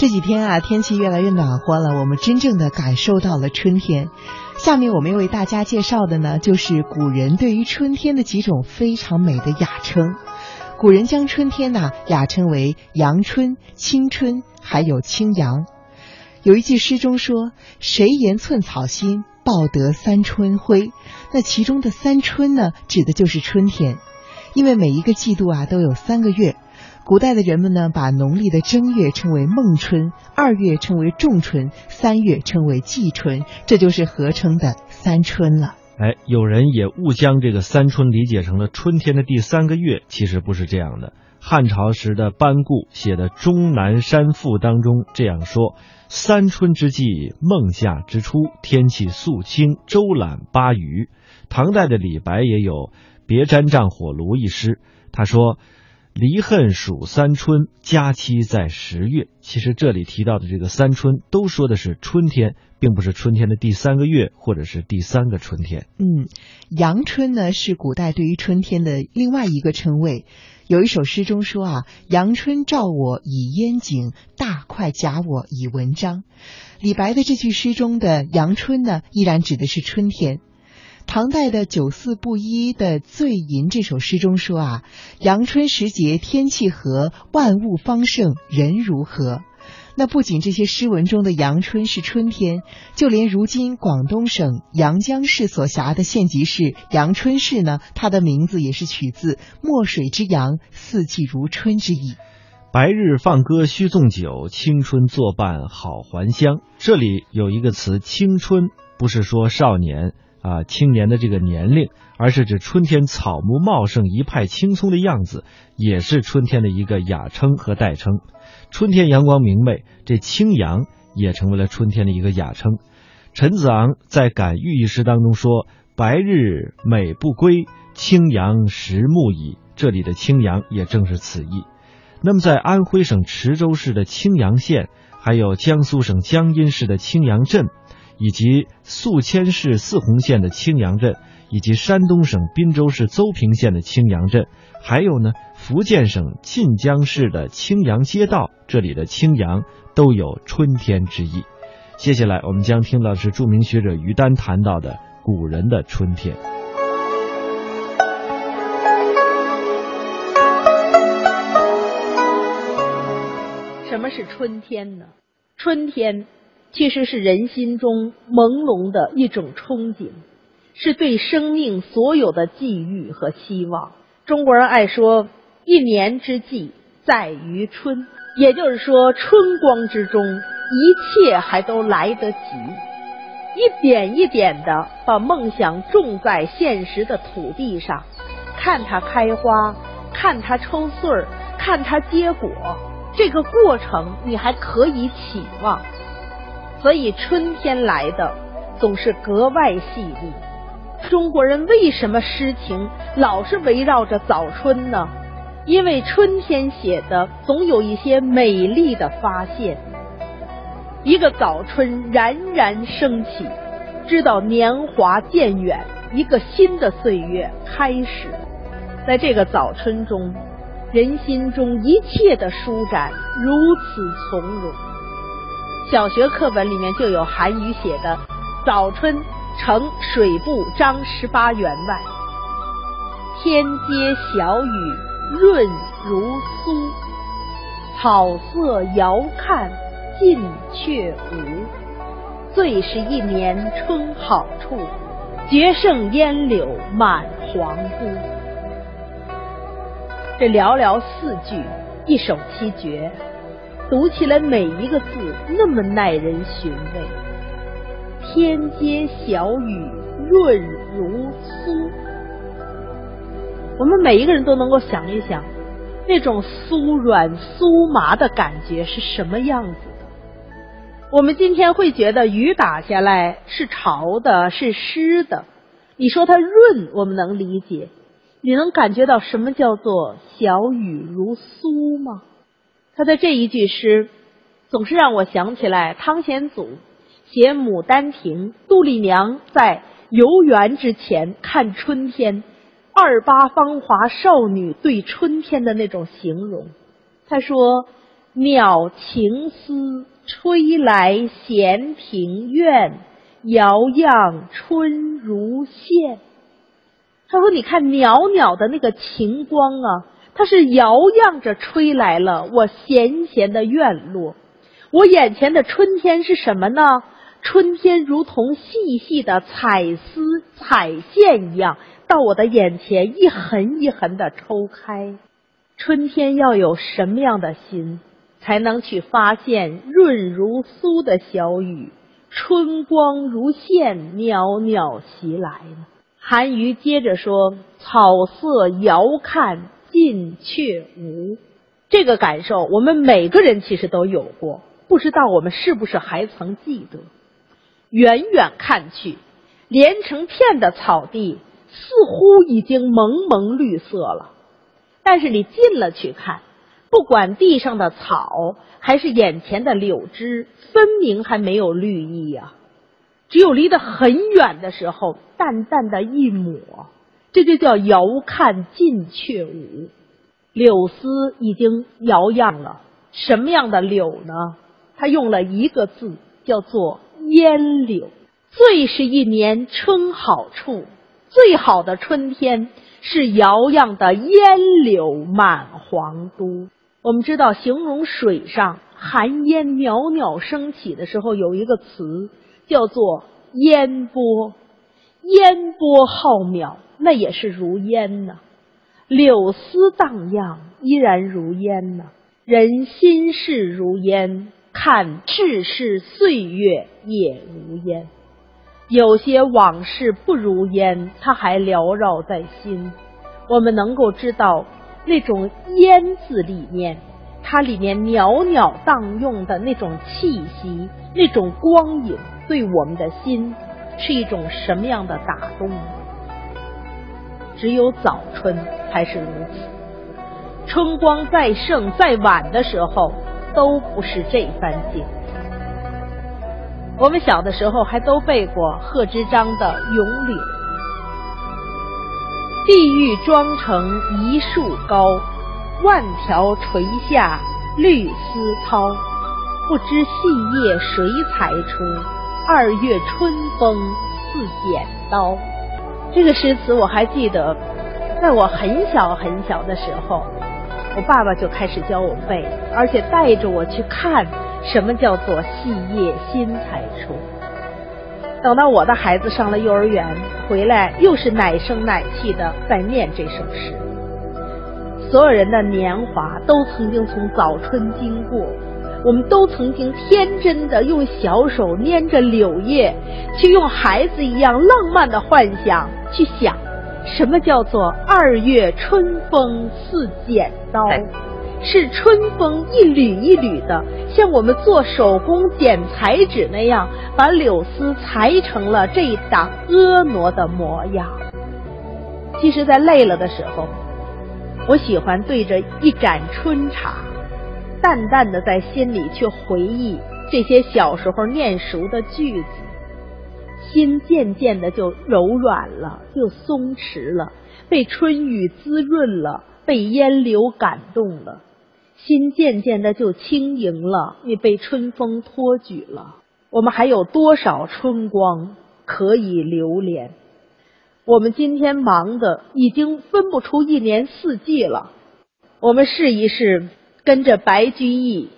这几天啊，天气越来越暖和了，我们真正的感受到了春天。下面我们要为大家介绍的呢，就是古人对于春天的几种非常美的雅称。古人将春天呢雅称为阳春、青春，还有青阳。有一句诗中说：“谁言寸草心，报得三春晖。”那其中的三春呢，指的就是春天，因为每一个季度啊都有三个月。古代的人们呢，把农历的正月称为孟春，二月称为仲春，三月称为季春，这就是合称的三春了。哎，有人也误将这个三春理解成了春天的第三个月，其实不是这样的。汉朝时的班固写的《终南山赋》当中这样说：“三春之际，孟夏之初，天气肃清，周览巴渝。”唐代的李白也有《别毡帐火炉》一诗，他说。离恨属三春，佳期在十月。其实这里提到的这个三春，都说的是春天，并不是春天的第三个月，或者是第三个春天。嗯，阳春呢是古代对于春天的另外一个称谓。有一首诗中说啊：“阳春照我以烟景，大块假我以文章。”李白的这句诗中的阳春呢，依然指的是春天。唐代的九四布衣的《醉吟》这首诗中说啊，阳春时节天气和，万物方盛人如何。那不仅这些诗文中的阳春是春天，就连如今广东省阳江市所辖的县级市阳春市呢，它的名字也是取自墨水之阳，四季如春之意。白日放歌须纵酒，青春作伴好还乡。这里有一个词“青春”，不是说少年。啊，青年的这个年龄，而是指春天草木茂盛、一派青葱的样子，也是春天的一个雅称和代称。春天阳光明媚，这青阳也成为了春天的一个雅称。陈子昂在《感遇》一诗》当中说：“白日美不归，青阳实暮矣。”这里的青阳也正是此意。那么，在安徽省池州市的青阳县，还有江苏省江阴市的青阳镇。以及宿迁市泗洪县的青阳镇，以及山东省滨州市邹平县的青阳镇，还有呢，福建省晋江市的青阳街道，这里的青阳都有春天之意。接下来，我们将听到是著名学者于丹谈到的古人的春天。什么是春天呢？春天。其实是人心中朦胧的一种憧憬，是对生命所有的寄予和希望。中国人爱说“一年之计在于春”，也就是说，春光之中，一切还都来得及。一点一点的把梦想种在现实的土地上，看它开花，看它抽穗儿，看它结果，这个过程你还可以期望。所以春天来的总是格外细腻。中国人为什么诗情老是围绕着早春呢？因为春天写的总有一些美丽的发现。一个早春冉冉升起，知道年华渐远，一个新的岁月开始。在这个早春中，人心中一切的舒展如此从容。小学课本里面就有韩愈写的《早春呈水部张十八员外》，天街小雨润如酥，草色遥看近却无。最是一年春好处，绝胜烟柳满皇都。这寥寥四句，一首七绝。读起来每一个字那么耐人寻味。天街小雨润如酥，我们每一个人都能够想一想，那种酥软酥麻的感觉是什么样子的？我们今天会觉得雨打下来是潮的，是湿的。你说它润，我们能理解。你能感觉到什么叫做小雨如酥吗？他的这一句诗，总是让我想起来汤显祖写《牡丹亭》，杜丽娘在游园之前看春天，二八芳华少女对春天的那种形容。他说：“鸟情思吹来闲庭院，遥漾春如线。他说：“你看袅袅的那个晴光啊，它是摇漾着吹来了我闲闲的院落。我眼前的春天是什么呢？春天如同细细的彩丝、彩线一样，到我的眼前一横一横的抽开。春天要有什么样的心，才能去发现润如酥的小雨，春光如线，袅袅袭来呢？”韩愈接着说：“草色遥看近却无。”这个感受，我们每个人其实都有过，不知道我们是不是还曾记得？远远看去，连成片的草地似乎已经蒙蒙绿色了，但是你近了去看，不管地上的草还是眼前的柳枝，分明还没有绿意呀。只有离得很远的时候，淡淡的一抹，这就叫遥看近却无。柳丝已经摇漾了，什么样的柳呢？他用了一个字，叫做烟柳。最是一年春好处，最好的春天是摇漾的烟柳满皇都。我们知道，形容水上寒烟袅袅升起的时候，有一个词。叫做烟波，烟波浩渺，那也是如烟呐；柳丝荡漾，依然如烟呐。人心事如烟，看世事岁月也如烟。有些往事不如烟，它还缭绕在心。我们能够知道那种烟字里面，它里面袅袅荡漾的那种气息，那种光影。对我们的心是一种什么样的打动？只有早春才是如此。春光再盛再晚的时候，都不是这番景。我们小的时候还都背过贺知章的《咏柳》：“碧玉妆成一树高，万条垂下绿丝绦。不知细叶谁裁出？”二月春风似剪刀，这个诗词我还记得，在我很小很小的时候，我爸爸就开始教我背，而且带着我去看什么叫做细叶新裁出。等到我的孩子上了幼儿园，回来又是奶声奶气的在念这首诗。所有人的年华都曾经从早春经过。我们都曾经天真的用小手捏着柳叶，去用孩子一样浪漫的幻想去想，什么叫做二月春风似剪刀？是春风一缕一缕的，像我们做手工剪彩纸那样，把柳丝裁成了这档婀娜的模样。其实，在累了的时候，我喜欢对着一盏春茶。淡淡的在心里去回忆这些小时候念熟的句子，心渐渐的就柔软了，就松弛了，被春雨滋润了，被烟柳感动了，心渐渐的就轻盈了，也被春风托举了。我们还有多少春光可以留恋？我们今天忙的已经分不出一年四季了，我们试一试。跟着白居易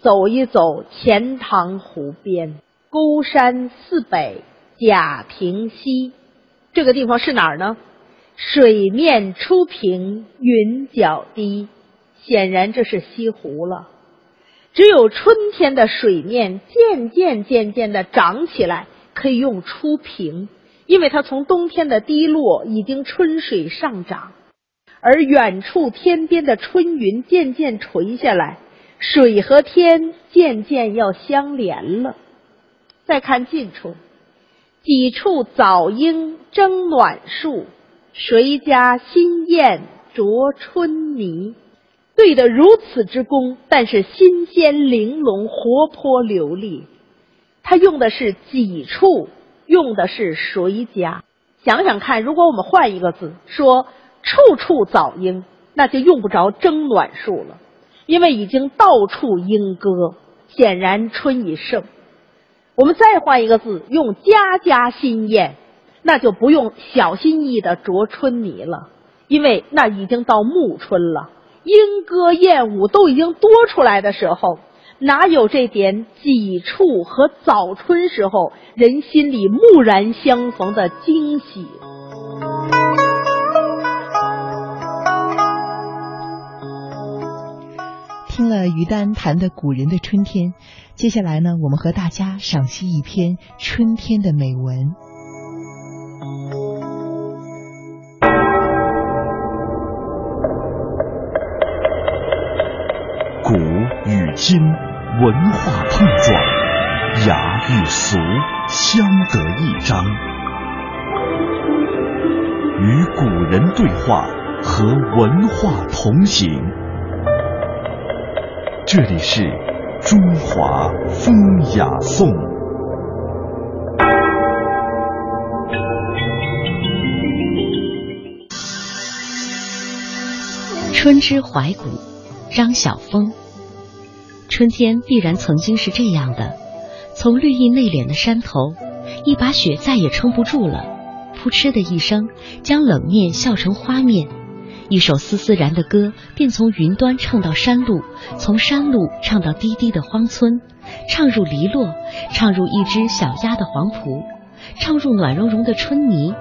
走一走钱塘湖边，孤山寺北贾平西，这个地方是哪儿呢？水面初平云脚低，显然这是西湖了。只有春天的水面渐渐渐渐的涨起来，可以用初平，因为它从冬天的低落已经春水上涨。而远处天边的春云渐渐垂下来，水和天渐渐要相连了。再看近处，几处早莺争暖树，谁家新燕啄春泥？对得如此之工，但是新鲜玲珑、活泼流利。他用的是几处，用的是谁家？想想看，如果我们换一个字说。处处早莺，那就用不着争暖树了。因为已经到处莺歌，显然春已盛。我们再换一个字，用家家新燕，那就不用小心翼翼的啄春泥了，因为那已经到暮春了，莺歌燕舞都已经多出来的时候，哪有这点几处和早春时候人心里蓦然相逢的惊喜？于丹谈的古人的春天，接下来呢，我们和大家赏析一篇春天的美文。古与今文化碰撞，雅与俗相得益彰，与古人对话，和文化同行。这里是中华风雅颂。春之怀古，张晓峰。春天必然曾经是这样的：从绿意内敛的山头，一把雪再也撑不住了，扑哧的一声，将冷面笑成花面。一首丝丝然的歌，便从云端唱到山路，从山路唱到低低的荒村，唱入篱落，唱入一只小鸭的黄蒲，唱入暖融融的春泥，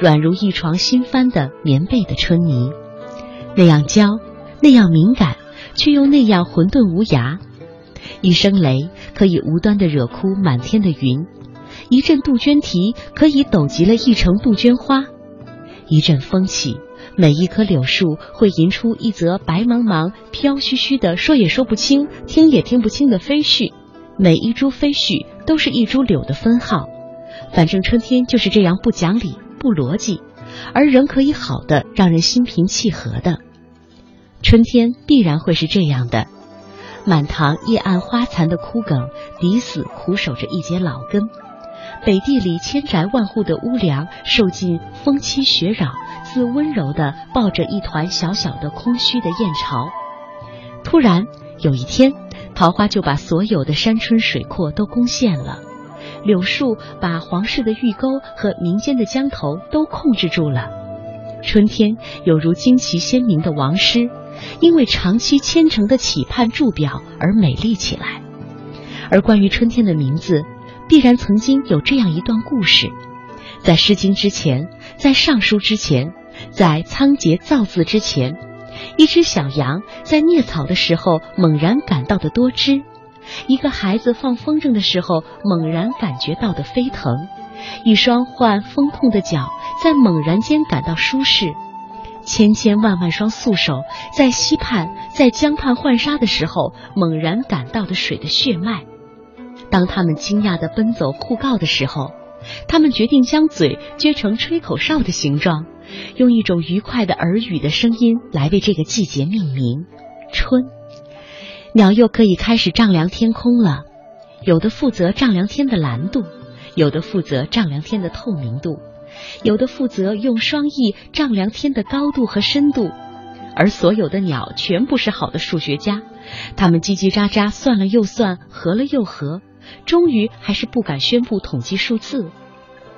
软如一床新翻的棉被的春泥，那样娇，那样敏感，却又那样混沌无涯。一声雷可以无端的惹哭满天的云，一阵杜鹃啼可以抖极了一城杜鹃花，一阵风起。每一棵柳树会吟出一则白茫茫、飘絮絮的，说也说不清、听也听不清的飞絮。每一株飞絮都是一株柳的分号。反正春天就是这样不讲理、不逻辑，而仍可以好的让人心平气和的。春天必然会是这样的：满塘叶暗花残的枯梗，抵死苦守着一截老根；北地里千宅万户的屋梁，受尽风欺雪扰。似温柔的抱着一团小小的空虚的燕巢，突然有一天，桃花就把所有的山春水阔都攻陷了，柳树把皇室的御沟和民间的江头都控制住了。春天有如旌旗鲜明的王师，因为长期虔诚的期盼筑表而美丽起来。而关于春天的名字，必然曾经有这样一段故事：在《诗经》之前，在《尚书》之前。在仓颉造字之前，一只小羊在啮草的时候猛然感到的多汁；一个孩子放风筝的时候猛然感觉到的飞腾；一双患风痛的脚在猛然间感到舒适；千千万万双素手在溪畔、在江畔浣纱的时候猛然感到的水的血脉。当他们惊讶地奔走互告的时候，他们决定将嘴撅成吹口哨的形状。用一种愉快的耳语的声音来为这个季节命名，春。鸟又可以开始丈量天空了，有的负责丈量天的蓝度，有的负责丈量天的透明度，有的负责用双翼丈量天的高度和深度。而所有的鸟全部是好的数学家，他们叽叽喳喳算了又算，合了又合，终于还是不敢宣布统计数字。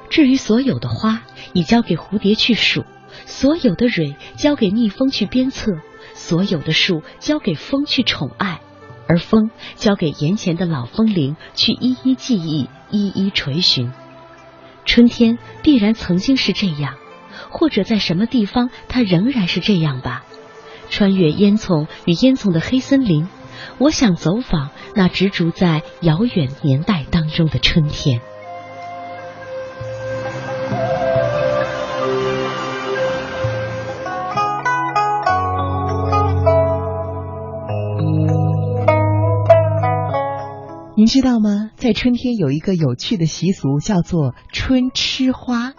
至于所有的花，已交给蝴蝶去数；所有的蕊交给蜜蜂去鞭策；所有的树交给风去宠爱，而风交给眼前的老风铃去一一记忆、一一垂询。春天必然曾经是这样，或者在什么地方，它仍然是这样吧。穿越烟囱与烟囱的黑森林，我想走访那植株在遥远年代当中的春天。您知道吗？在春天有一个有趣的习俗，叫做春吃花。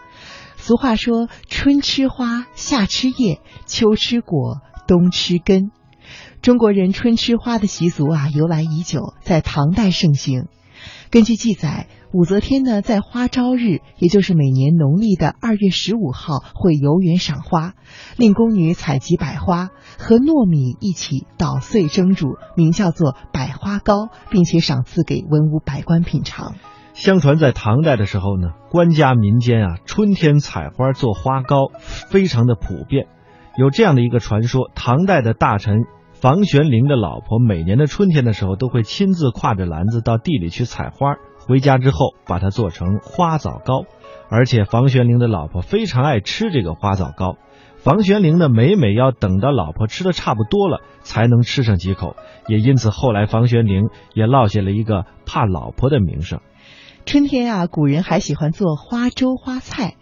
俗话说：“春吃花，夏吃叶，秋吃果，冬吃根。”中国人春吃花的习俗啊，由来已久，在唐代盛行。根据记载，武则天呢在花朝日，也就是每年农历的二月十五号，会游园赏花，令宫女采集百花，和糯米一起捣碎蒸煮，名叫做百花糕，并且赏赐给文武百官品尝。相传在唐代的时候呢，官家民间啊，春天采花做花糕非常的普遍。有这样的一个传说：唐代的大臣房玄龄的老婆，每年的春天的时候，都会亲自挎着篮子到地里去采花，回家之后把它做成花枣糕。而且房玄龄的老婆非常爱吃这个花枣糕，房玄龄呢，每每要等到老婆吃的差不多了，才能吃上几口。也因此，后来房玄龄也落下了一个怕老婆的名声。春天啊，古人还喜欢做花粥、花菜，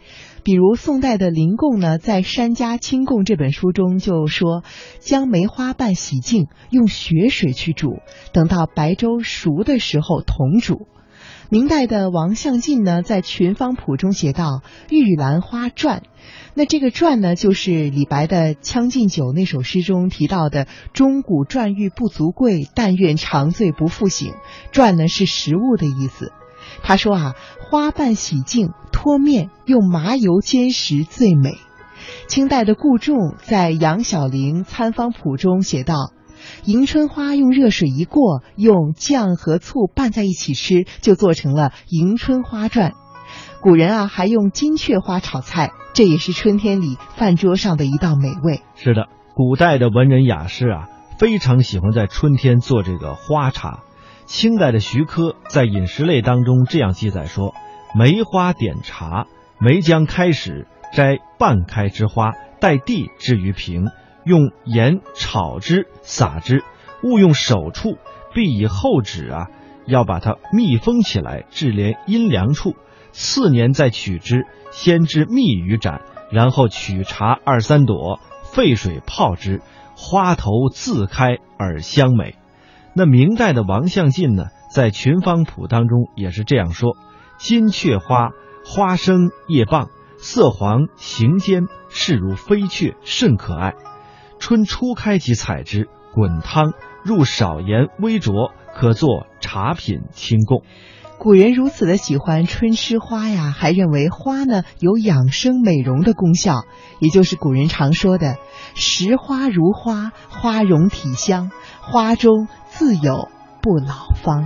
比如宋代的林贡呢，在《山家清供》这本书中就说，将梅花瓣洗净，用雪水去煮，等到白粥熟的时候同煮。明代的王相进呢，在《群芳谱》中写道：“玉兰花传”，那这个“传”呢，就是李白的《将进酒》那首诗中提到的“钟鼓馔玉不足贵，但愿长醉不复醒”。馔呢是食物的意思。他说啊，花瓣洗净脱面，用麻油煎食最美。清代的顾仲在《杨小玲参方谱》中写道：“迎春花用热水一过，用酱和醋拌在一起吃，就做成了迎春花传。”古人啊，还用金雀花炒菜，这也是春天里饭桌上的一道美味。是的，古代的文人雅士啊，非常喜欢在春天做这个花茶。清代的徐科在《饮食类》当中这样记载说：“梅花点茶，梅将开始摘半开之花，待地置于瓶，用盐炒之，撒之，勿用手触，必以厚纸啊，要把它密封起来，置连阴凉处。次年再取之，先知密于盏，然后取茶二三朵，沸水泡之，花头自开而香美。”那明代的王相进呢，在《群芳谱》当中也是这样说：“金雀花，花生叶棒，色黄形尖，势如飞雀，甚可爱。春初开即采之，滚汤，入少盐微浊，可作茶品清供。”古人如此的喜欢春吃花呀，还认为花呢有养生美容的功效，也就是古人常说的“食花如花，花容体香”。花中自有不老方。